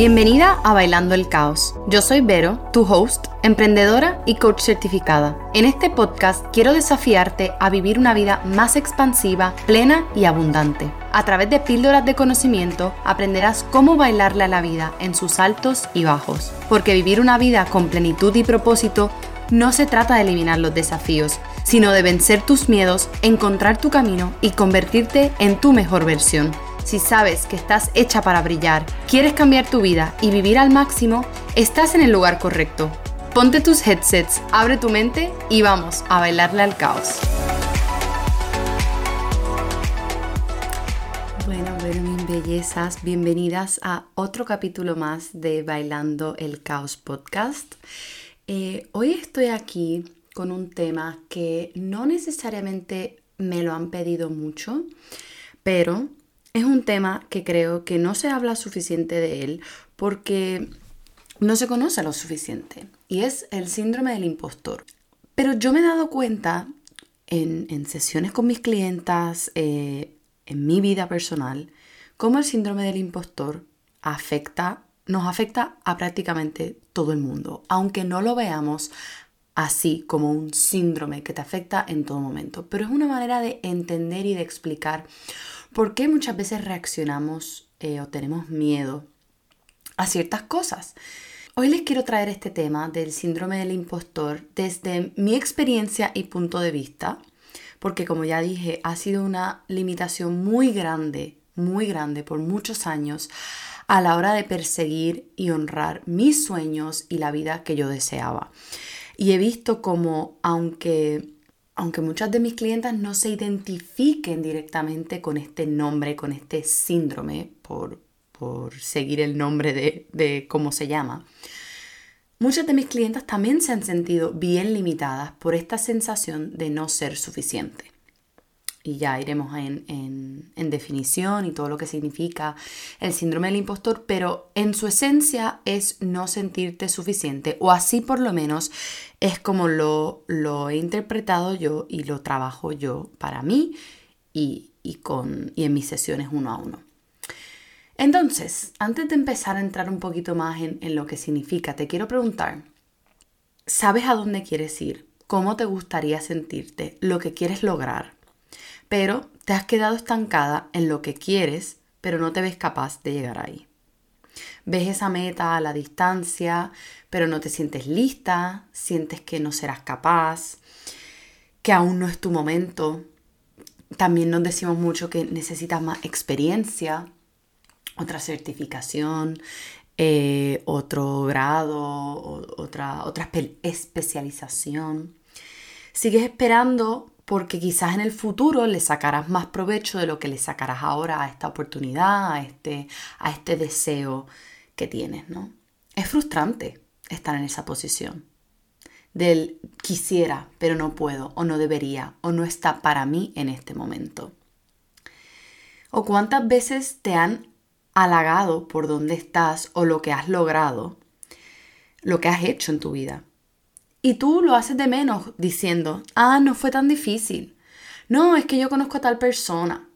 Bienvenida a Bailando el Caos. Yo soy Vero, tu host, emprendedora y coach certificada. En este podcast quiero desafiarte a vivir una vida más expansiva, plena y abundante. A través de píldoras de conocimiento aprenderás cómo bailarle a la vida en sus altos y bajos. Porque vivir una vida con plenitud y propósito no se trata de eliminar los desafíos, sino de vencer tus miedos, encontrar tu camino y convertirte en tu mejor versión. Si sabes que estás hecha para brillar, quieres cambiar tu vida y vivir al máximo, estás en el lugar correcto. Ponte tus headsets, abre tu mente y vamos a bailarle al caos. Bueno, bueno, bellezas, bienvenidas a otro capítulo más de Bailando el Caos podcast. Eh, hoy estoy aquí con un tema que no necesariamente me lo han pedido mucho, pero es un tema que creo que no se habla suficiente de él porque no se conoce lo suficiente y es el síndrome del impostor. Pero yo me he dado cuenta en, sesiones con mis clientas, eh, en mi vida personal, cómo el síndrome del impostor afecta, nos afecta a prácticamente todo el mundo, aunque no lo veamos así como un síndrome que te afecta en todo momento. Pero es una manera de entender y de explicar ¿Por qué muchas veces reaccionamos eh, o tenemos miedo a ciertas cosas? Hoy les quiero traer este tema del síndrome del impostor desde mi experiencia y punto de vista, porque como ya dije, ha sido una limitación muy grande, muy grande por muchos años a la hora de perseguir y honrar mis sueños y la vida que yo deseaba. Y he visto como, aunque aunque muchas de mis clientas no se identifiquen directamente con este nombre, con este síndrome, por, seguir el nombre de, de cómo se llama, muchas de mis clientas también se han sentido bien limitadas por esta sensación de no ser suficiente y ya iremos en, definición y todo lo que significa el síndrome del impostor, pero en su esencia es no sentirte suficiente, o así por lo menos es como lo, lo he interpretado yo y lo trabajo yo para mí y, con, y en mis sesiones uno a uno. Entonces, antes de empezar a entrar un poquito más en, en lo que significa, te quiero preguntar, ¿sabes a dónde quieres ir? ¿Cómo te gustaría sentirte? ¿Lo que quieres lograr? Pero te has quedado estancada en lo que quieres, pero no te ves capaz de llegar ahí. Ves esa meta a la distancia, pero no te sientes lista, sientes que no serás capaz, que aún no es tu momento. También nos decimos mucho que necesitas más experiencia, otra certificación, eh, otro grado, otra, otra especialización. Sigues esperando porque quizás en el futuro le sacarás más provecho de lo que le sacarás ahora a esta oportunidad, a este, a este deseo que tienes, ¿no? Es frustrante estar en esa posición del quisiera, pero no puedo, o no debería, o no está para mí en este momento. O cuántas veces te han halagado por dónde estás o lo que has logrado, lo que has hecho en tu vida. Y tú lo haces de menos diciendo, ah, no fue tan difícil. No, es que yo conozco a tal persona.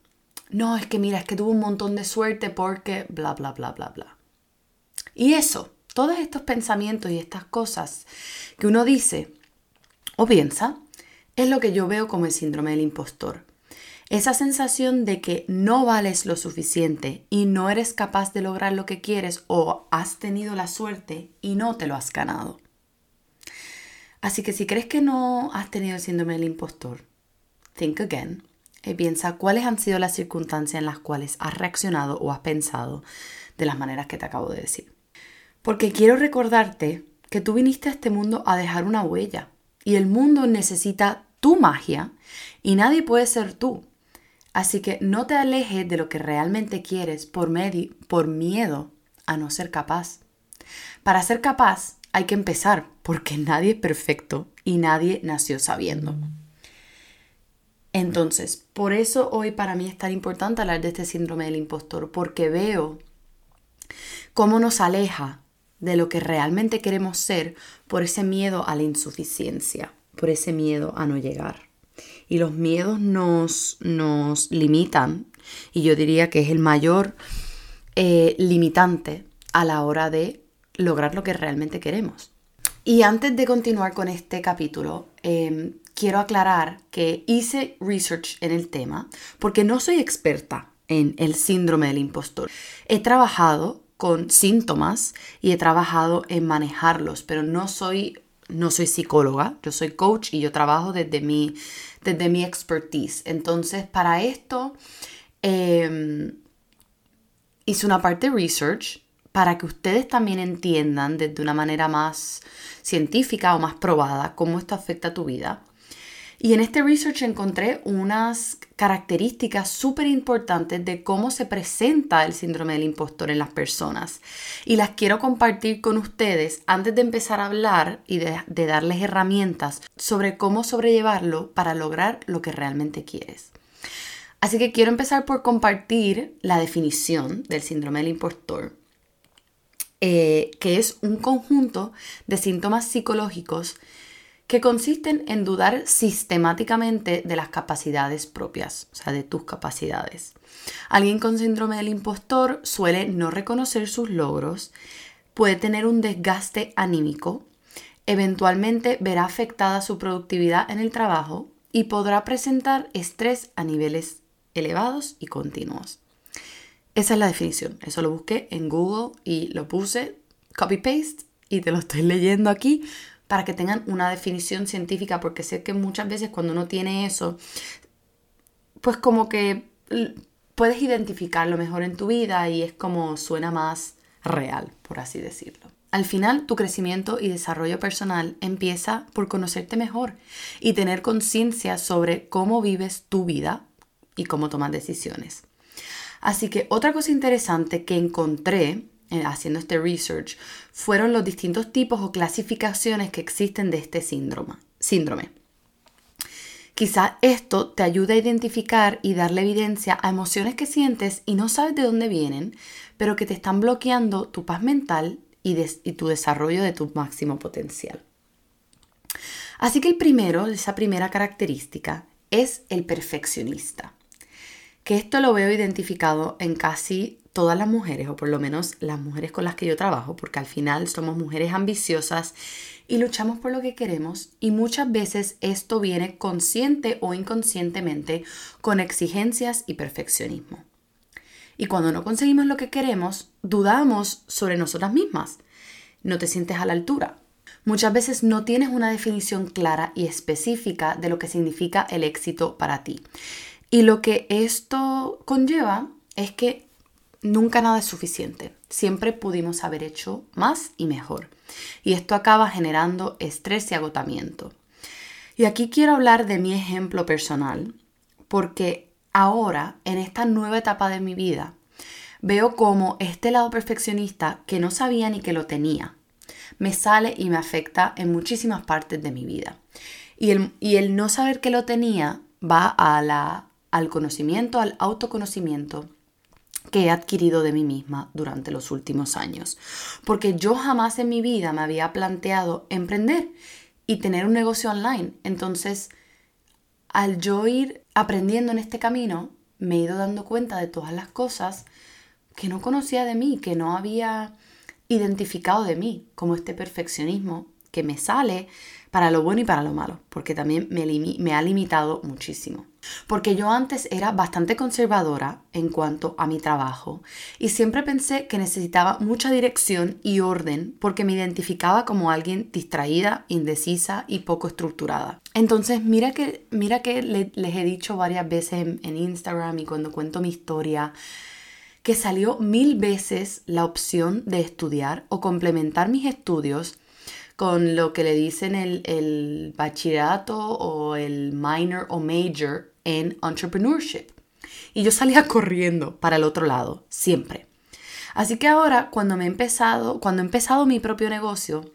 No, es que mira, es que tuvo un montón de suerte porque bla, bla, bla, bla, bla. Y eso, todos estos pensamientos y estas cosas que uno dice o piensa, es lo que yo veo como el síndrome del impostor. Esa sensación de que no vales lo suficiente y no eres capaz de lograr lo que quieres o has tenido la suerte y no te lo has ganado. Así que si crees que no has tenido el síndrome del impostor, think again y piensa cuáles han sido las circunstancias en las cuales has reaccionado o has pensado de las maneras que te acabo de decir. Porque quiero recordarte que tú viniste a este mundo a dejar una huella y el mundo necesita tu magia y nadie puede ser tú. Así que no te alejes de lo que realmente quieres por, por miedo a no ser capaz. Para ser capaz hay que empezar, porque nadie es perfecto y nadie nació sabiendo. Entonces, por eso hoy para mí es tan importante hablar de este síndrome del impostor, porque veo cómo nos aleja de lo que realmente queremos ser por ese miedo a la insuficiencia, por ese miedo a no llegar. Y los miedos nos, nos limitan, y yo diría que es el mayor eh, limitante a la hora de lograr lo que realmente queremos. Y antes de continuar con este capítulo, em, quiero aclarar que hice research en el tema porque no soy experta en el síndrome del impostor. He trabajado con síntomas y he trabajado en manejarlos, pero no soy, no soy psicóloga, yo soy coach y yo trabajo desde mi, desde mi expertise. Entonces, para esto em, hice una parte de research para que ustedes también entiendan desde una manera más científica o más probada cómo esto afecta a tu vida. Y en este research encontré unas características súper importantes de cómo se presenta el síndrome del impostor en las personas. Y las quiero compartir con ustedes antes de empezar a hablar y de, de darles herramientas sobre cómo sobrellevarlo para lograr lo que realmente quieres. Así que quiero empezar por compartir la definición del síndrome del impostor eh, que es un conjunto de síntomas psicológicos que consisten en dudar sistemáticamente de las capacidades propias, o sea, de tus capacidades. Alguien con síndrome del impostor suele no reconocer sus logros, puede tener un desgaste anímico, eventualmente verá afectada su productividad en el trabajo y podrá presentar estrés a niveles elevados y continuos. Esa es la definición. Eso lo busqué en Google y lo puse copy-paste y te lo estoy leyendo aquí para que tengan una definición científica, porque sé que muchas veces cuando uno tiene eso, pues como que puedes identificarlo mejor en tu vida y es como suena más real, por así decirlo. Al final, tu crecimiento y desarrollo personal empieza por conocerte mejor y tener conciencia sobre cómo vives tu vida y cómo tomas decisiones. Así que otra cosa interesante que encontré eh, haciendo este research fueron los distintos tipos o clasificaciones que existen de este síndrome. síndrome. Quizás esto te ayude a identificar y darle evidencia a emociones que sientes y no sabes de dónde vienen, pero que te están bloqueando tu paz mental y, y tu desarrollo de tu máximo potencial. Así que el primero, esa primera característica, es el perfeccionista que esto lo veo identificado en casi todas las mujeres, o por lo menos las mujeres con las que yo trabajo, porque al final somos mujeres ambiciosas y luchamos por lo que queremos y muchas veces esto viene consciente o inconscientemente con exigencias y perfeccionismo. Y cuando no conseguimos lo que queremos, dudamos sobre nosotras mismas. No te sientes a la altura. Muchas veces no tienes una definición clara y específica de lo que significa el éxito para ti. Y lo que esto conlleva es que nunca nada es suficiente. Siempre pudimos haber hecho más y mejor. Y esto acaba generando estrés y agotamiento. Y aquí quiero hablar de mi ejemplo personal, porque ahora, en esta nueva etapa de mi vida, veo como este lado perfeccionista que no sabía ni que lo tenía, me sale y me afecta en muchísimas partes de mi vida. Y el, y el no saber que lo tenía va a la al conocimiento, al autoconocimiento que he adquirido de mí misma durante los últimos años. Porque yo jamás en mi vida me había planteado emprender y tener un negocio online. Entonces, al yo ir aprendiendo en este camino, me he ido dando cuenta de todas las cosas que no conocía de mí, que no había identificado de mí, como este perfeccionismo que me sale para lo bueno y para lo malo, porque también me, me ha limitado muchísimo. Porque yo antes era bastante conservadora en cuanto a mi trabajo y siempre pensé que necesitaba mucha dirección y orden porque me identificaba como alguien distraída, indecisa y poco estructurada. Entonces, mira que, mira que les he dicho varias veces en Instagram y cuando cuento mi historia, que salió mil veces la opción de estudiar o complementar mis estudios con lo que le dicen el, el bachillerato o el minor o major en entrepreneurship. Y yo salía corriendo para el otro lado, siempre. Así que ahora, cuando me he empezado, cuando he empezado mi propio negocio,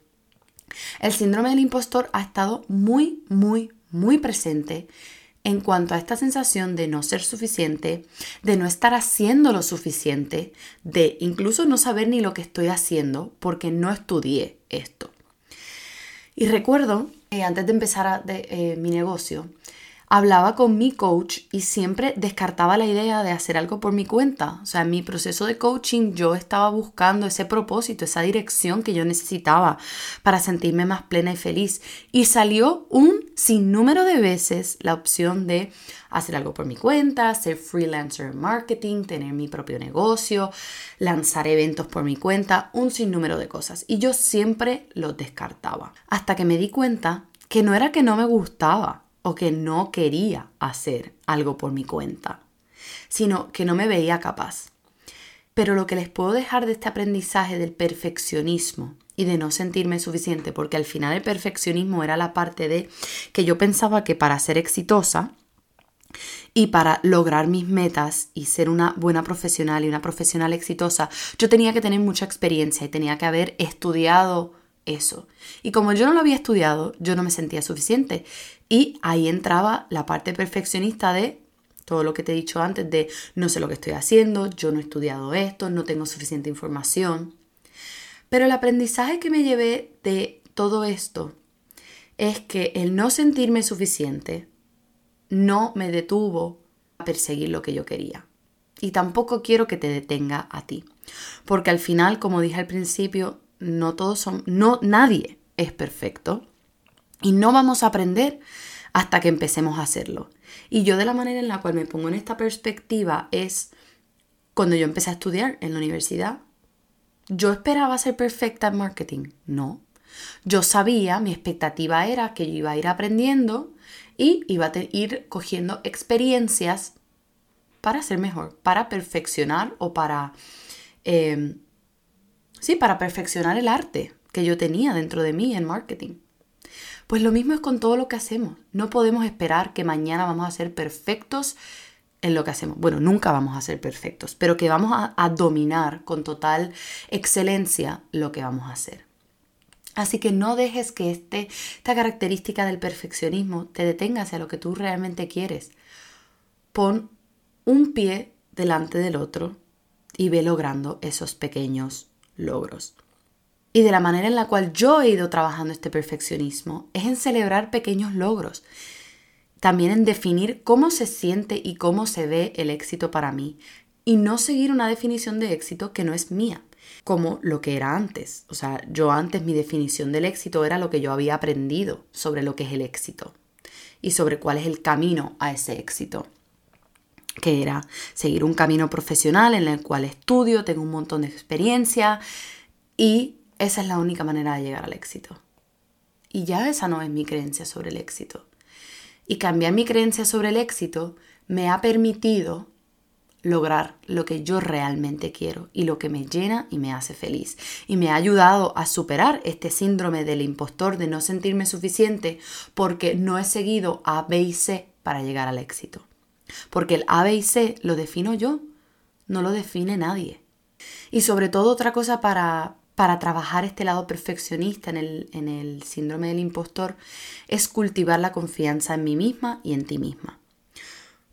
el síndrome del impostor ha estado muy, muy, muy presente en cuanto a esta sensación de no ser suficiente, de no estar haciendo lo suficiente, de incluso no saber ni lo que estoy haciendo porque no estudié esto. Y recuerdo, eh, antes de empezar eh, mi negocio, hablaba con mi coach y siempre descartaba la idea de hacer algo por mi cuenta. O sea, en mi proceso de coaching yo estaba buscando ese propósito, esa dirección que yo necesitaba para sentirme más plena y feliz. Y salió un sinnúmero de veces la opción de hacer algo por mi cuenta, ser freelancer en marketing, tener mi propio negocio, lanzar eventos por mi cuenta, un sinnúmero de cosas. Y yo siempre los descartaba. Hasta que me di cuenta que no era que no me gustaba, o que no quería hacer algo por mi cuenta, sino que no me veía capaz. Pero lo que les puedo dejar de este aprendizaje del perfeccionismo y de no sentirme suficiente, porque al final el perfeccionismo era la parte de que yo pensaba que para ser exitosa y para lograr mis metas y ser una buena profesional y una profesional exitosa, yo tenía que tener mucha experiencia y tenía que haber estudiado eso. Y como yo no lo había estudiado, yo no me sentía suficiente. Y ahí entraba la parte perfeccionista de todo lo que te he dicho antes, de no sé lo que estoy haciendo, yo no he estudiado esto, no tengo suficiente información. Pero el aprendizaje que me llevé de todo esto es que el no sentirme suficiente no me detuvo a perseguir lo que yo quería. Y tampoco quiero que te detenga a ti. Porque al final, como dije al principio, no todos son, no, nadie es perfecto y no vamos a aprender hasta que empecemos a hacerlo. Y yo de la manera en la cual me pongo en esta perspectiva es cuando yo empecé a estudiar en la universidad. Yo esperaba ser perfecta en marketing. No. Yo sabía, mi expectativa era que yo iba a ir aprendiendo y iba a ir cogiendo experiencias para ser mejor, para perfeccionar o para eh, Sí, para perfeccionar el arte que yo tenía dentro de mí en marketing. Pues lo mismo es con todo lo que hacemos. No podemos esperar que mañana vamos a ser perfectos en lo que hacemos. Bueno, nunca vamos a ser perfectos, pero que vamos a, dominar con total excelencia lo que vamos a hacer. Así que no dejes que este, esta característica del perfeccionismo te detenga hacia lo que tú realmente quieres. Pon un pie delante del otro y ve logrando esos pequeños logros. Y de la manera en la cual yo he ido trabajando este perfeccionismo es en celebrar pequeños logros. También en definir cómo se siente y cómo se ve el éxito para mí. Y no seguir una definición de éxito que no es mía, como lo que era antes. O sea, yo antes mi definición del éxito era lo que yo había aprendido sobre lo que es el éxito y sobre cuál es el camino a ese éxito que era seguir un camino profesional en el cual estudio, tengo un montón de experiencia y esa es la única manera de llegar al éxito. Y ya esa no es mi creencia sobre el éxito. Y cambiar mi creencia sobre el éxito me ha permitido lograr lo que yo realmente quiero y lo que me llena y me hace feliz. Y me ha ayudado a superar este síndrome del impostor de no sentirme suficiente porque no he seguido A, B y C para llegar al éxito. Porque el A, B y C lo defino yo, no lo define nadie. Y sobre todo otra cosa para, para trabajar este lado perfeccionista en el, en el síndrome del impostor es cultivar la confianza en mí misma y en ti misma.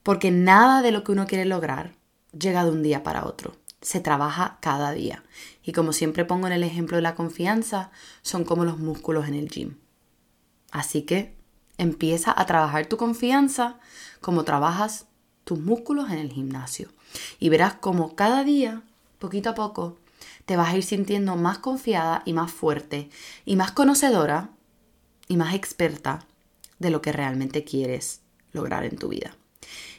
Porque nada de lo que uno quiere lograr llega de un día para otro. Se trabaja cada día. Y como siempre pongo en el ejemplo de la confianza, son como los músculos en el gym. Así que empieza a trabajar tu confianza como trabajas tus músculos en el gimnasio. Y verás como cada día, poquito a poco, te vas a ir sintiendo más confiada y más fuerte y más conocedora y más experta de lo que realmente quieres lograr en tu vida.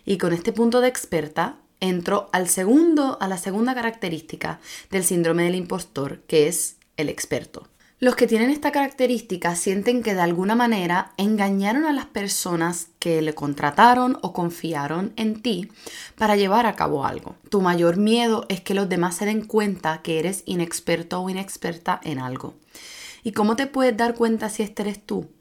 Y con este punto de experta entro al segundo, a la segunda característica del síndrome del impostor, que es el experto. Los que tienen esta característica sienten que de alguna manera engañaron a las personas que le contrataron o confiaron en ti para llevar a cabo algo. Tu mayor miedo es que los demás se den cuenta que eres inexperto o inexperta en algo. ¿Y cómo te puedes dar cuenta si este eres tú?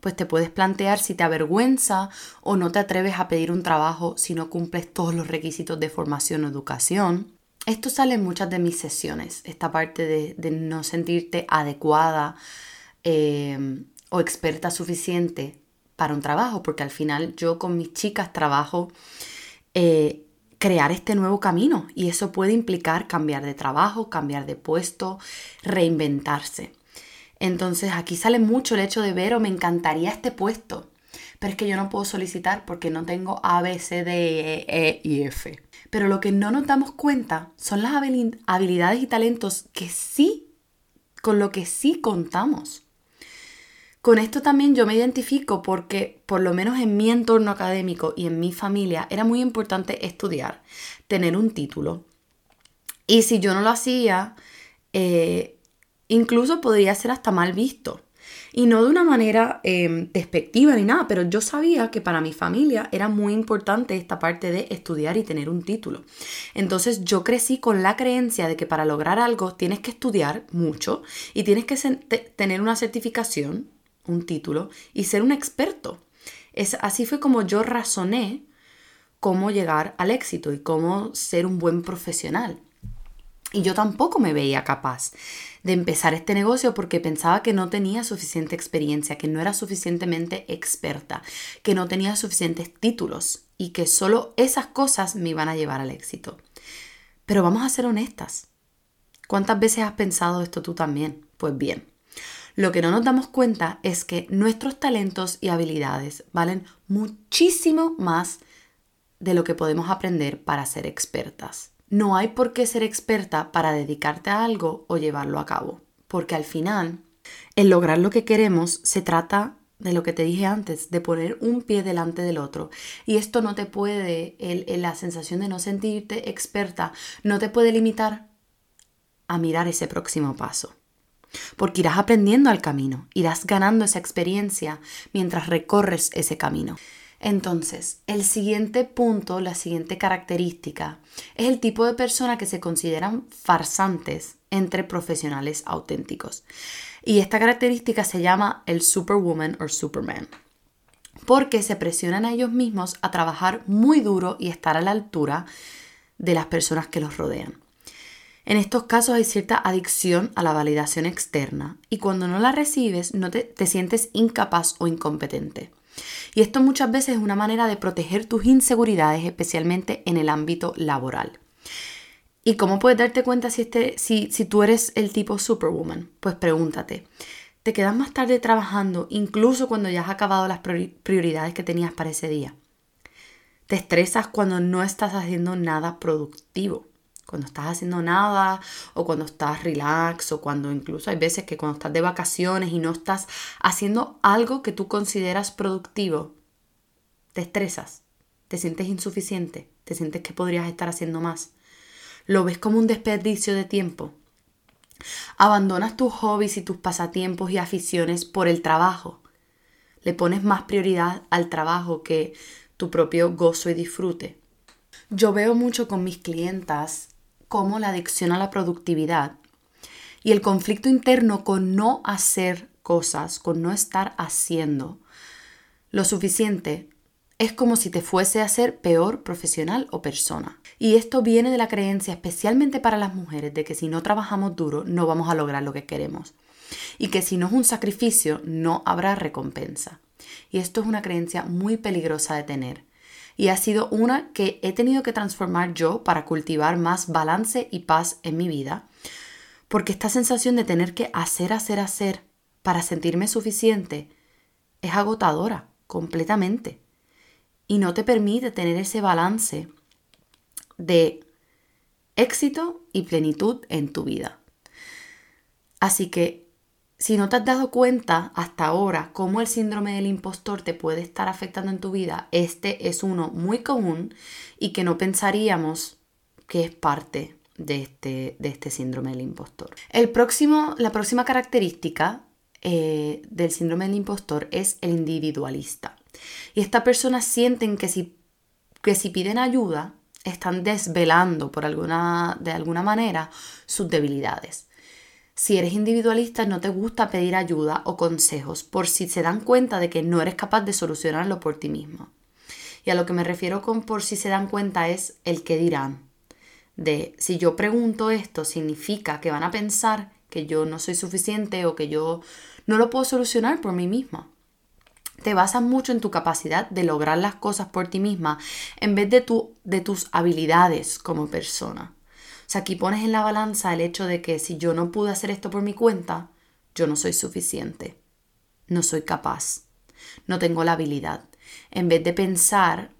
Pues te puedes plantear si te avergüenza o no te atreves a pedir un trabajo si no cumples todos los requisitos de formación o educación esto sale en muchas de mis sesiones, esta parte de, no sentirte adecuada eh, o experta suficiente para un trabajo, porque al final yo con mis chicas trabajo eh, crear este nuevo camino y eso puede implicar cambiar de trabajo, cambiar de puesto, reinventarse. Entonces aquí sale mucho el hecho de ver o me encantaría este puesto, pero es que yo no puedo solicitar porque no tengo A, B, C, D, E, e y F. Pero lo que no nos damos cuenta son las habilidades y talentos que sí, con lo que sí contamos. Con esto también yo me identifico porque, por lo menos en mi entorno académico y en mi familia, era muy importante estudiar, tener un título. Y si yo no lo hacía, eh, incluso podría ser hasta mal visto. Y no de una manera em, despectiva ni nada, pero yo sabía que para mi familia era muy importante esta parte de estudiar y tener un título. Entonces yo crecí con la creencia de que para lograr algo tienes que estudiar mucho y tienes que tener una certificación, un título, y ser un experto. Es, así fue como yo razoné cómo llegar al éxito y cómo ser un buen profesional. Y yo tampoco me veía capaz de empezar este negocio porque pensaba que no tenía suficiente experiencia, que no era suficientemente experta, que no tenía suficientes títulos y que solo esas cosas me iban a llevar al éxito. Pero vamos a ser honestas. ¿Cuántas veces has pensado esto tú también? Pues bien, lo que no nos damos cuenta es que nuestros talentos y habilidades valen muchísimo más de lo que podemos aprender para ser expertas. No hay por qué ser experta para dedicarte a algo o llevarlo a cabo, porque al final, el lograr lo que queremos se trata de lo que te dije antes, de poner un pie delante del otro. Y esto no te puede, la sensación de no sentirte experta, no te puede limitar a mirar ese próximo paso. Porque irás aprendiendo al camino, irás ganando esa experiencia mientras recorres ese camino. Entonces, el siguiente punto, la siguiente característica, es el tipo de persona que se consideran farsantes entre profesionales auténticos. Y esta característica se llama el superwoman o superman, porque se presionan a ellos mismos a trabajar muy duro y estar a la altura de las personas que los rodean. En estos casos hay cierta adicción a la validación externa y cuando no la recibes no te, te sientes incapaz o incompetente. Y esto muchas veces es una manera de proteger tus inseguridades, especialmente en el ámbito laboral. ¿Y cómo puedes darte cuenta si, este, si, si tú eres el tipo superwoman? Pues pregúntate, ¿te quedas más tarde trabajando incluso cuando ya has acabado las prioridades que tenías para ese día? ¿Te estresas cuando no estás haciendo nada productivo? Cuando estás haciendo nada o cuando estás relax o cuando incluso hay veces que cuando estás de vacaciones y no estás haciendo algo que tú consideras productivo, te estresas, te sientes insuficiente, te sientes que podrías estar haciendo más. Lo ves como un desperdicio de tiempo. Abandonas tus hobbies y tus pasatiempos y aficiones por el trabajo. Le pones más prioridad al trabajo que tu propio gozo y disfrute. Yo veo mucho con mis clientas como la adicción a la productividad y el conflicto interno con no hacer cosas, con no estar haciendo lo suficiente, es como si te fuese a ser peor profesional o persona. Y esto viene de la creencia, especialmente para las mujeres, de que si no trabajamos duro no vamos a lograr lo que queremos. Y que si no es un sacrificio no habrá recompensa. Y esto es una creencia muy peligrosa de tener y ha sido una que he tenido que transformar yo para cultivar más balance y paz en mi vida, porque esta sensación de tener que hacer, hacer, hacer para sentirme suficiente es agotadora completamente y no te permite tener ese balance de éxito y plenitud en tu vida. Así que si no te has dado cuenta hasta ahora cómo el síndrome del impostor te puede estar afectando en tu vida, este es uno muy común y que no pensaríamos que es parte de este, de este síndrome del impostor. El próximo, la próxima característica eh, del síndrome del impostor es el individualista. Y estas personas sienten que si, que si piden ayuda, están desvelando por alguna, de alguna manera sus debilidades. Si eres individualista, no te gusta pedir ayuda o consejos por si se dan cuenta de que no eres capaz de solucionarlo por ti mismo. Y a lo que me refiero con por si se dan cuenta es el que dirán. De si yo pregunto esto, significa que van a pensar que yo no soy suficiente o que yo no lo puedo solucionar por mí misma. Te basas mucho en tu capacidad de lograr las cosas por ti misma en vez de, tu, de tus habilidades como persona. Sea, aquí pones en la balanza el hecho de que si yo no pude hacer esto por mi cuenta, yo no soy suficiente, no soy capaz, no tengo la habilidad. en vez de pensar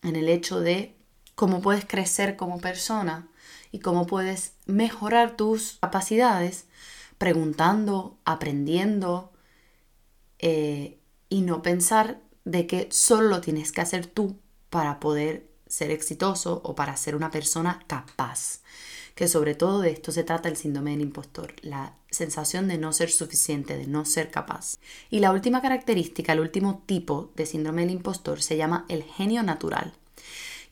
en el hecho de cómo puedes crecer como persona y cómo puedes mejorar tus capacidades preguntando, aprendiendo eh, y no pensar de que solo lo tienes que hacer tú para poder ser exitoso o para ser una persona capaz. Que sobre todo de esto se trata el síndrome del impostor, la sensación de no ser suficiente, de no ser capaz. Y la última característica, el último tipo de síndrome del impostor se llama el genio natural.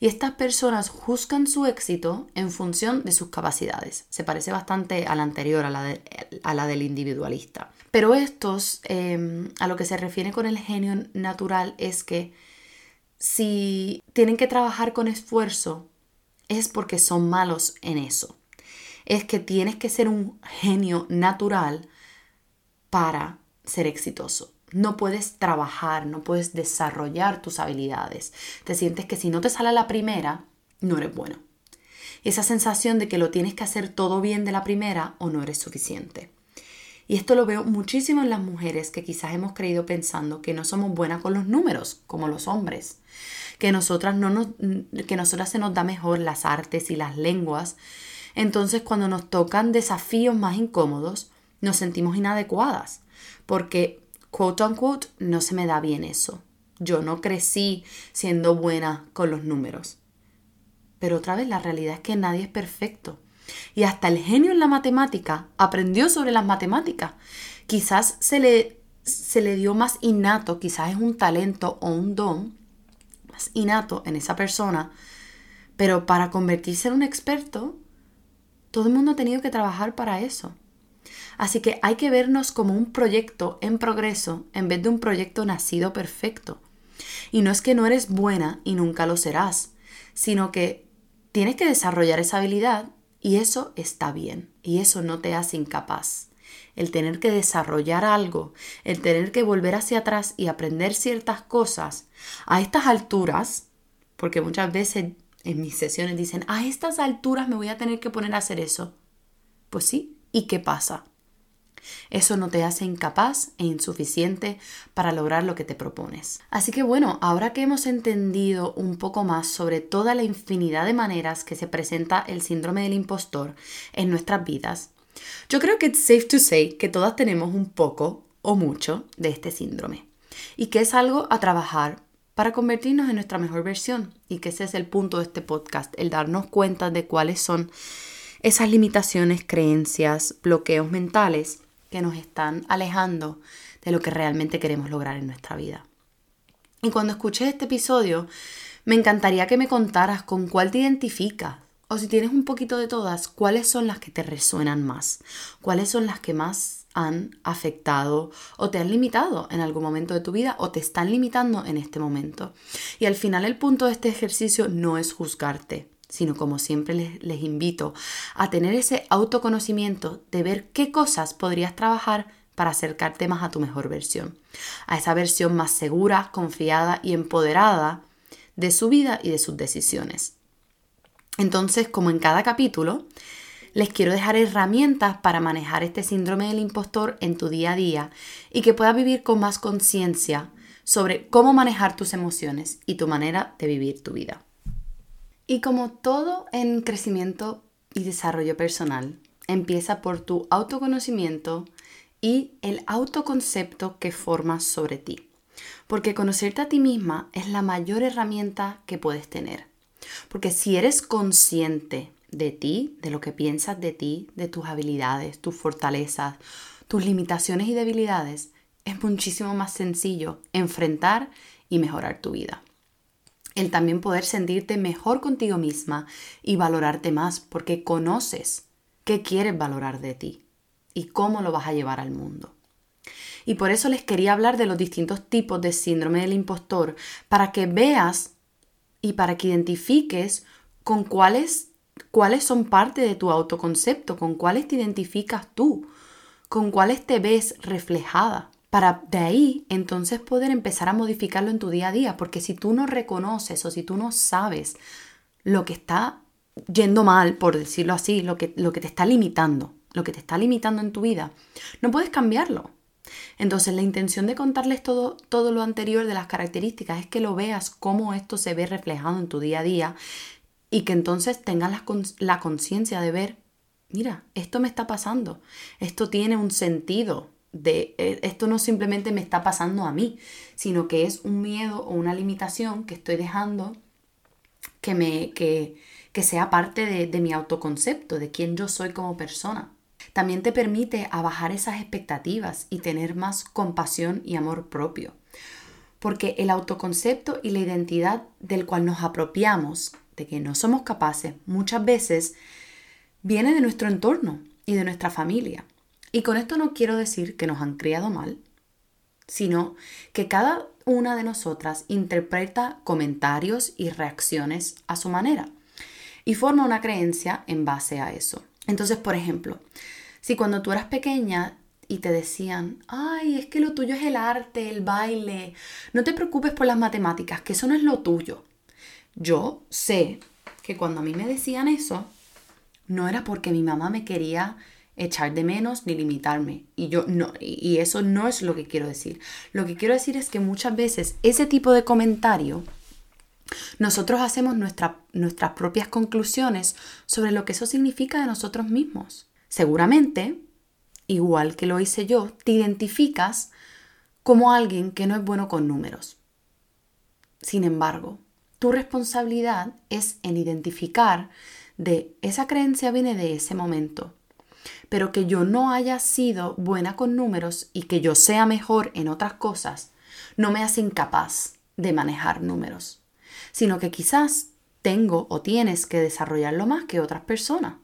Y estas personas juzgan su éxito en función de sus capacidades. Se parece bastante a la anterior, a la, a la del individualista. Pero estos, em, a lo que se refiere con el genio natural, es que si tienen que trabajar con esfuerzo, es porque son malos en eso. Es que tienes que ser un genio natural para ser exitoso. No puedes trabajar, no puedes desarrollar tus habilidades. Te sientes que si no te sale la primera, no eres bueno. Esa sensación de que lo tienes que hacer todo bien de la primera o no eres suficiente. Y esto lo veo muchísimo en las mujeres que quizás hemos creído pensando que no somos buenas con los números, como los hombres. Que, nosotras no nos, que nosotras se nos da mejor las artes y las lenguas. Entonces cuando nos tocan desafíos más incómodos, nos sentimos inadecuadas. Porque quote unquote, no se me da bien eso. Yo no crecí siendo buena con los números. Pero otra vez, la realidad es que nadie es perfecto. Y hasta el genio en la matemática aprendió sobre las matemáticas. Quizás se le, se le dio más innato, quizás es un talento o un don más innato en esa persona, pero para convertirse en un experto, todo el mundo ha tenido que trabajar para eso. Así que hay que vernos como un proyecto en progreso en vez de un proyecto nacido perfecto. Y no es que no eres buena y nunca lo serás, sino que tienes que desarrollar esa habilidad y eso está bien y eso no te hace incapaz. El tener que desarrollar algo, el tener que volver hacia atrás y aprender ciertas cosas a estas alturas, porque muchas veces en mis sesiones dicen, a estas alturas me voy a tener que poner a hacer eso. Pues sí, ¿y qué pasa? Eso no te hace incapaz e insuficiente para lograr lo que te propones. Así que bueno, ahora que hemos entendido un poco más sobre toda la infinidad de maneras que se presenta el síndrome del impostor en nuestras vidas, yo creo que es safe to say que todas tenemos un poco o mucho de este síndrome y que es algo a trabajar para convertirnos en nuestra mejor versión y que ese es el punto de este podcast, el darnos cuenta de cuáles son esas limitaciones, creencias, bloqueos mentales que nos están alejando de lo que realmente queremos lograr en nuestra vida. Y cuando escuches este episodio, me encantaría que me contaras con cuál te identificas, o si tienes un poquito de todas, cuáles son las que te resuenan más, cuáles son las que más han afectado o te han limitado en algún momento de tu vida o te están limitando en este momento. Y al final el punto de este ejercicio no es juzgarte, sino como siempre les, invito a tener ese autoconocimiento de ver qué cosas podrías trabajar para acercarte más a tu mejor versión, a esa versión más segura, confiada y empoderada de su vida y de sus decisiones. Entonces, como en cada capítulo, les quiero dejar herramientas para manejar este síndrome del impostor en tu día a día y que puedas vivir con más conciencia sobre cómo manejar tus emociones y tu manera de vivir tu vida. Y como todo en crecimiento y desarrollo personal, empieza por tu autoconocimiento y el autoconcepto que formas sobre ti. Porque conocerte a ti misma es la mayor herramienta que puedes tener. Porque si eres consciente de ti, de lo que piensas de ti, de tus habilidades, tus fortalezas, tus limitaciones y debilidades, es muchísimo más sencillo enfrentar y mejorar tu vida el también poder sentirte mejor contigo misma y valorarte más porque conoces qué quieres valorar de ti y cómo lo vas a llevar al mundo. Y por eso les quería hablar de los distintos tipos de síndrome del impostor para que veas y para que identifiques con cuáles, cuáles son parte de tu autoconcepto, con cuáles te identificas tú, con cuáles te ves reflejada para de ahí entonces poder empezar a modificarlo en tu día a día, porque si tú no reconoces o si tú no sabes lo que está yendo mal, por decirlo así, lo que, lo que te está limitando, lo que te está limitando en tu vida, no puedes cambiarlo. Entonces la intención de contarles todo, todo lo anterior de las características es que lo veas cómo esto se ve reflejado en tu día a día y que entonces tengas la conciencia de ver, mira, esto me está pasando, esto tiene un sentido, de e, esto no simplemente me está pasando a mí, sino que es un miedo o una limitación que estoy dejando que me que, que sea parte de, de mi autoconcepto, de quién yo soy como persona. También te permite a bajar esas expectativas y tener más compasión y amor propio. Porque el autoconcepto y la identidad del cual nos apropiamos de que no somos capaces muchas veces viene de nuestro entorno y de nuestra familia. Y con esto no quiero decir que nos han criado mal, sino que cada una de nosotras interpreta comentarios y reacciones a su manera y forma una creencia en base a eso. Entonces, por ejemplo, si cuando tú eras pequeña y te decían, ay, es que lo tuyo es el arte, el baile, no te preocupes por las matemáticas, que eso no es lo tuyo. Yo sé que cuando a mí me decían eso, no era porque mi mamá me quería echar de menos ni limitarme. Y yo no, y eso no es lo que quiero decir. Lo que quiero decir es que muchas veces ese tipo de comentario nosotros hacemos nuestras propias conclusiones sobre lo que eso significa de nosotros mismos. Seguramente, igual que lo hice yo, te identificas como alguien que no es bueno con números. Sin embargo, tu responsabilidad es en identificar de esa creencia viene de ese momento, pero que yo no haya sido buena con números y que yo sea mejor en otras cosas, no me hace incapaz de manejar números sino que quizás tengo o tienes que desarrollarlo más que otras personas.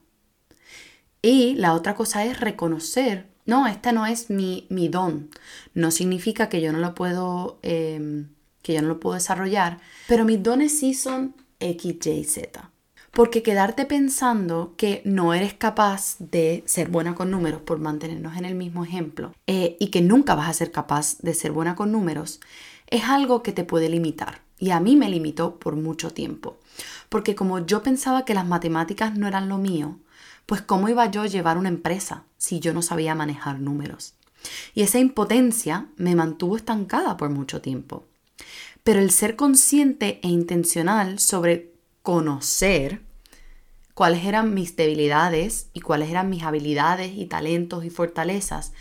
Y la otra cosa es reconocer, no, este no es mi, mi don. No significa que yo no lo puedo, em, que yo no lo puedo desarrollar, pero mis dones sí son X, Y, Z. Porque quedarte pensando que no eres capaz de ser buena con números, por mantenernos en el mismo ejemplo, eh, y que nunca vas a ser capaz de ser buena con números, es algo que te puede limitar. Y a mí me limitó por mucho tiempo. Porque como yo pensaba que las matemáticas no eran lo mío, pues cómo iba yo a llevar una empresa si yo no sabía manejar números. Y esa impotencia me mantuvo estancada por mucho tiempo. Pero el ser consciente e intencional sobre conocer cuáles eran mis debilidades y cuáles eran mis habilidades y talentos y fortalezas,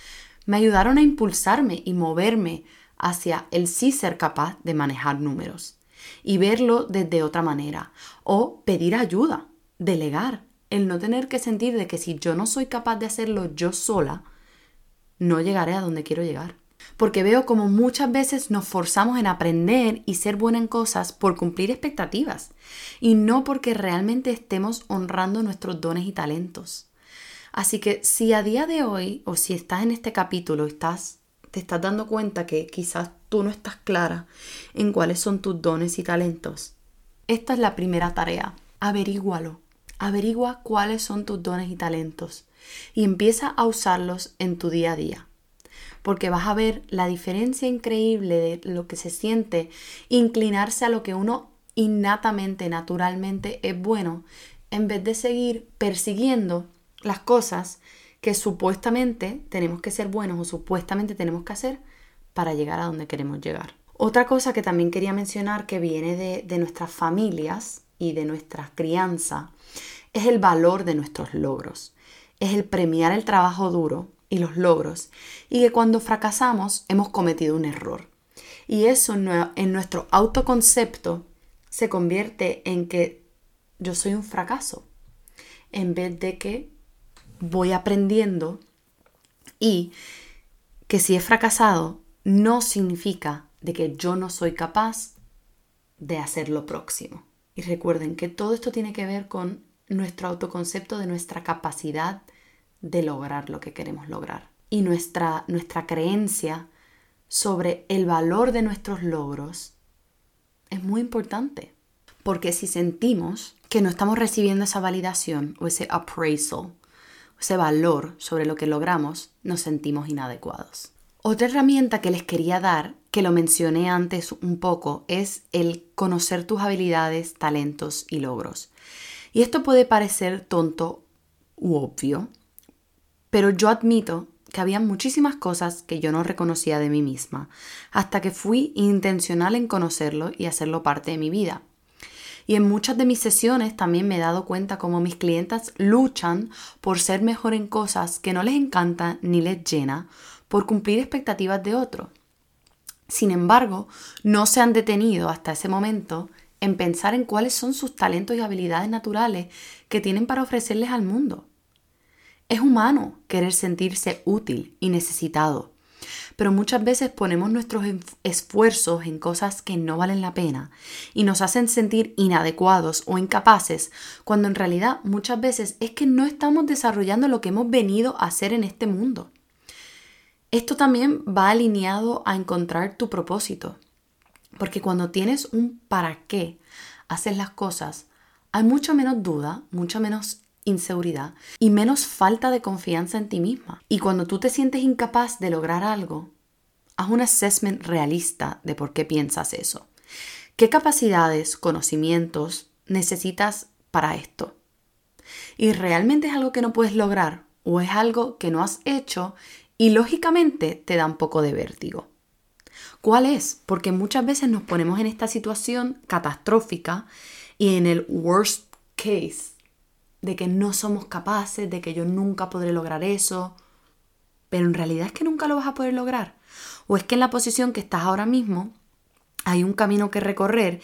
me ayudaron a impulsarme y moverme hacia el sí ser capaz de manejar números y verlo desde otra manera o pedir ayuda, delegar, el no tener que sentir de que si yo no soy capaz de hacerlo yo sola, no llegaré a donde quiero llegar. Porque veo como muchas veces nos forzamos en aprender y ser buena en cosas por cumplir expectativas y no porque realmente estemos honrando nuestros dones y talentos. Así que si a día de hoy o si estás en este capítulo, estás te estás dando cuenta que quizás tú no estás clara en cuáles son tus dones y talentos. Esta es la primera tarea. Averígualo. Averigua cuáles son tus dones y talentos y empieza a usarlos en tu día a día. Porque vas a ver la diferencia increíble de lo que se siente inclinarse a lo que uno innatamente, naturalmente es bueno, en vez de seguir persiguiendo las cosas que supuestamente tenemos que ser buenos o supuestamente tenemos que hacer para llegar a donde queremos llegar. Otra cosa que también quería mencionar que viene de, nuestras familias y de nuestra crianza es el valor de nuestros logros. Es el premiar el trabajo duro y los logros y que cuando fracasamos hemos cometido un error. Y eso en nuestro autoconcepto se convierte en que yo soy un fracaso en vez de que voy aprendiendo y que si he fracasado no significa de que yo no soy capaz de hacer lo próximo. Y recuerden que todo esto tiene que ver con nuestro autoconcepto de nuestra capacidad de lograr lo que queremos lograr. Y nuestra, nuestra creencia sobre el valor de nuestros logros es muy importante. Porque si sentimos que no estamos recibiendo esa validación o ese appraisal ese valor sobre lo que logramos, nos sentimos inadecuados. Otra herramienta que les quería dar, que lo mencioné antes un poco, es el conocer tus habilidades, talentos y logros. Y esto puede parecer tonto u obvio, pero yo admito que había muchísimas cosas que yo no reconocía de mí misma, hasta que fui intencional en conocerlo y hacerlo parte de mi vida. Y en muchas de mis sesiones también me he dado cuenta cómo mis clientas luchan por ser mejor en cosas que no les encanta ni les llena, por cumplir expectativas de otro. Sin embargo, no se han detenido hasta ese momento en pensar en cuáles son sus talentos y habilidades naturales que tienen para ofrecerles al mundo. Es humano querer sentirse útil y necesitado, pero muchas veces ponemos nuestros esfuerzos en cosas que no valen la pena y nos hacen sentir inadecuados o incapaces, cuando en realidad muchas veces es que no estamos desarrollando lo que hemos venido a hacer en este mundo. Esto también va alineado a encontrar tu propósito, porque cuando tienes un para qué haces las cosas, hay mucho menos duda, mucho menos inseguridad y menos falta de confianza en ti misma. Y cuando tú te sientes incapaz de lograr algo, haz un assessment realista de por qué piensas eso. ¿Qué capacidades, conocimientos necesitas para esto? ¿Y realmente es algo que no puedes lograr o es algo que no has hecho y lógicamente te da un poco de vértigo? ¿Cuál es? Porque muchas veces nos ponemos en esta situación catastrófica y en el worst case de que no somos capaces, de que yo nunca podré lograr eso, pero en realidad es que nunca lo vas a poder lograr. O es que en la posición que estás ahora mismo hay un camino que recorrer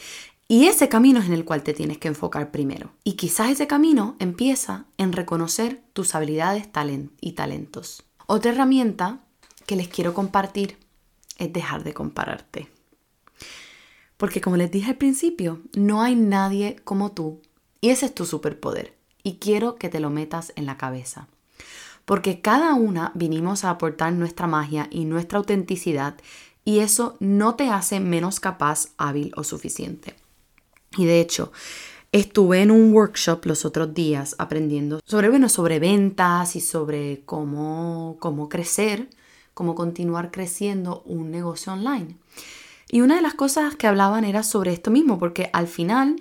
y ese camino es en el cual te tienes que enfocar primero. Y quizás ese camino empieza en reconocer tus habilidades y talentos. Otra herramienta que les quiero compartir es dejar de compararte. Porque como les dije al principio, no hay nadie como tú y ese es tu superpoder y quiero que te lo metas en la cabeza. Porque cada una vinimos a aportar nuestra magia y nuestra autenticidad y eso no te hace menos capaz, hábil o suficiente. Y de hecho, estuve en un workshop los otros días aprendiendo sobre, sobre ventas y sobre cómo, cómo crecer, cómo continuar creciendo un negocio online. Y una de las cosas que hablaban era sobre esto mismo, porque al final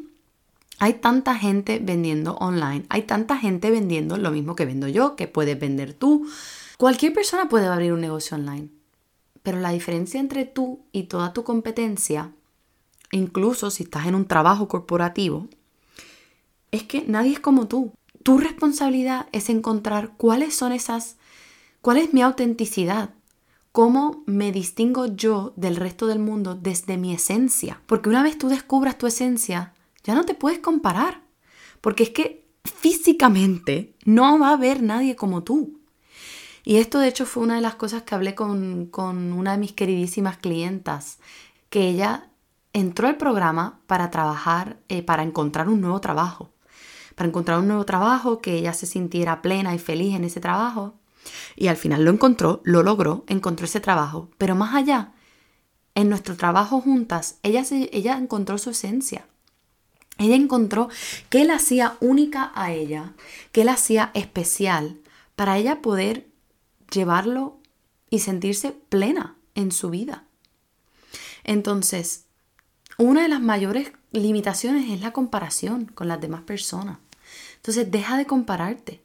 hay tanta gente vendiendo online, hay tanta gente vendiendo lo mismo que vendo yo, que puedes vender tú. Cualquier persona puede abrir un negocio online, pero la diferencia entre tú y toda tu competencia, incluso si estás en un trabajo corporativo, es que nadie es como tú. Tu responsabilidad es encontrar cuáles son esas, cuál es mi autenticidad, cómo me distingo yo del resto del mundo desde mi esencia. Porque una vez tú descubras tu esencia, ya no te puedes comparar, porque es que físicamente no va a haber nadie como tú. Y esto de hecho fue una de las cosas que hablé con, una de mis queridísimas clientas, que ella entró al programa para trabajar, eh, para encontrar un nuevo trabajo, para encontrar un nuevo trabajo, que ella se sintiera plena y feliz en ese trabajo. Y al final lo encontró, lo logró, encontró ese trabajo. Pero más allá, en nuestro trabajo juntas, ella, ella encontró su esencia. Ella encontró que la hacía única a ella, que la hacía especial para ella poder llevarlo y sentirse plena en su vida. Entonces, una de las mayores limitaciones es la comparación con las demás personas. Entonces, deja de compararte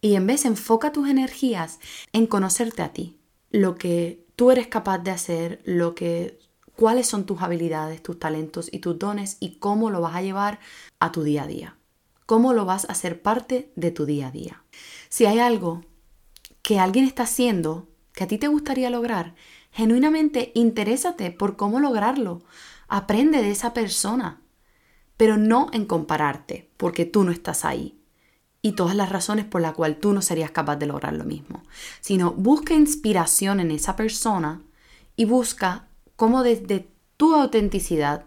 y en vez enfoca tus energías en conocerte a ti, lo que tú eres capaz de hacer, lo que cuáles son tus habilidades, tus talentos y tus dones y cómo lo vas a llevar a tu día a día. Cómo lo vas a hacer parte de tu día a día. Si hay algo que alguien está haciendo que a ti te gustaría lograr, genuinamente interésate por cómo lograrlo. Aprende de esa persona, pero no en compararte, porque tú no estás ahí. Y todas las razones por las cuales tú no serías capaz de lograr lo mismo, sino busca inspiración en esa persona y busca cómo desde tu autenticidad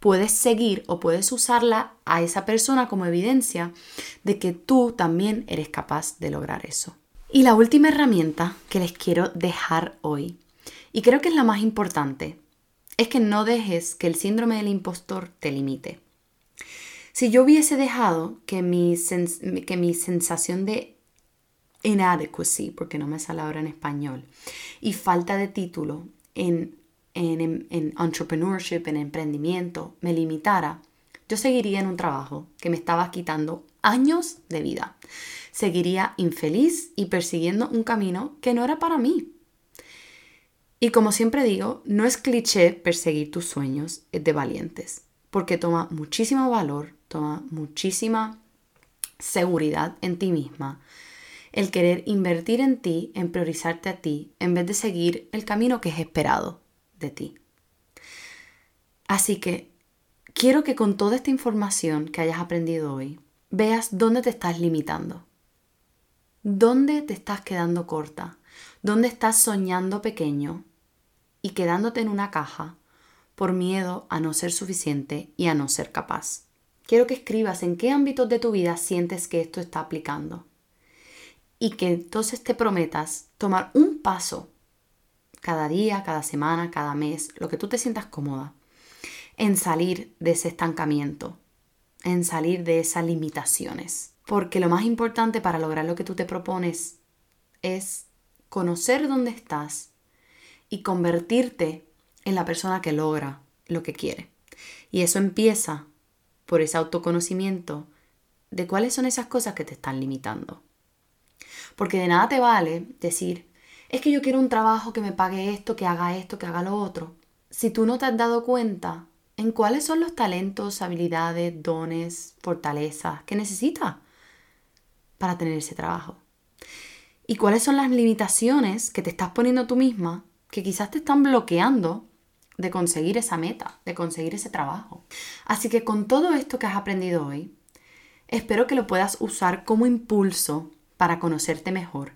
puedes seguir o puedes usarla a esa persona como evidencia de que tú también eres capaz de lograr eso. Y la última herramienta que les quiero dejar hoy, y creo que es la más importante, es que no dejes que el síndrome del impostor te limite. Si yo hubiese dejado que mi, que mi sensación de inadequacy, porque no me sale ahora en español, y falta de título en, en, en entrepreneurship, en emprendimiento, me limitara, yo seguiría en un trabajo que me estaba quitando años de vida. Seguiría infeliz y persiguiendo un camino que no era para mí. Y como siempre digo, no es cliché perseguir tus sueños, de valientes, porque toma muchísimo valor, toma muchísima seguridad en ti misma, el querer invertir en ti, en priorizarte a ti, en vez de seguir el camino que es esperado de ti. Así que quiero que con toda esta información que hayas aprendido hoy, veas dónde te estás limitando, dónde te estás quedando corta, dónde estás soñando pequeño y quedándote en una caja por miedo a no ser suficiente y a no ser capaz. Quiero que escribas en qué ámbitos de tu vida sientes que esto está aplicando y que entonces te prometas tomar un paso cada día, cada semana, cada mes, lo que tú te sientas cómoda, en salir de ese estancamiento, en salir de esas limitaciones. Porque lo más importante para lograr lo que tú te propones es conocer dónde estás y convertirte en la persona que logra lo que quiere. Y eso empieza por ese autoconocimiento de cuáles son esas cosas que te están limitando. Porque de nada te vale decir, es que yo quiero un trabajo que me pague esto, que haga esto, que haga lo otro. Si tú no te has dado cuenta en cuáles son los talentos, habilidades, dones, fortalezas que necesitas para tener ese trabajo. Y cuáles son las limitaciones que te estás poniendo tú misma que quizás te están bloqueando de conseguir esa meta, de conseguir ese trabajo. Así que con todo esto que has aprendido hoy, espero que lo puedas usar como impulso para conocerte mejor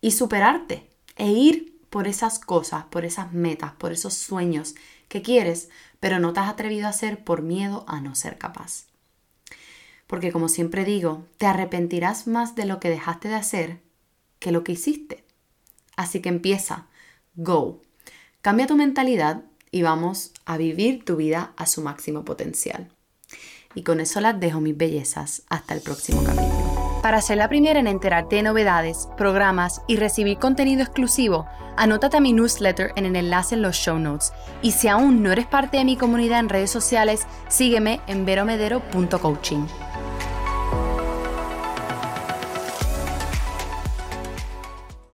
y superarte e ir por esas cosas, por esas metas, por esos sueños que quieres, pero no te has atrevido a hacer por miedo a no ser capaz. Porque como siempre digo, te arrepentirás más de lo que dejaste de hacer que lo que hiciste. Así que empieza, go. Cambia tu mentalidad y vamos a vivir tu vida a su máximo potencial. Y con eso las dejo mis bellezas. Hasta el próximo capítulo. Para ser la primera en enterarte de novedades, programas y recibir contenido exclusivo, anótate a mi newsletter en el enlace en los show notes. Y si aún no eres parte de mi comunidad en redes sociales, sígueme en veromedero.coaching.